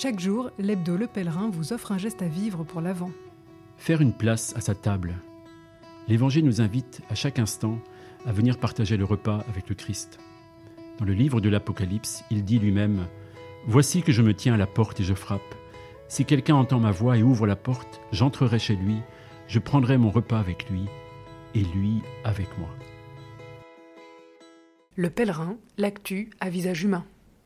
Chaque jour, l'hebdo Le Pèlerin vous offre un geste à vivre pour l'avant. Faire une place à sa table. L'Évangile nous invite à chaque instant à venir partager le repas avec le Christ. Dans le livre de l'Apocalypse, il dit lui-même Voici que je me tiens à la porte et je frappe. Si quelqu'un entend ma voix et ouvre la porte, j'entrerai chez lui, je prendrai mon repas avec lui et lui avec moi. Le pèlerin, l'actu à visage humain.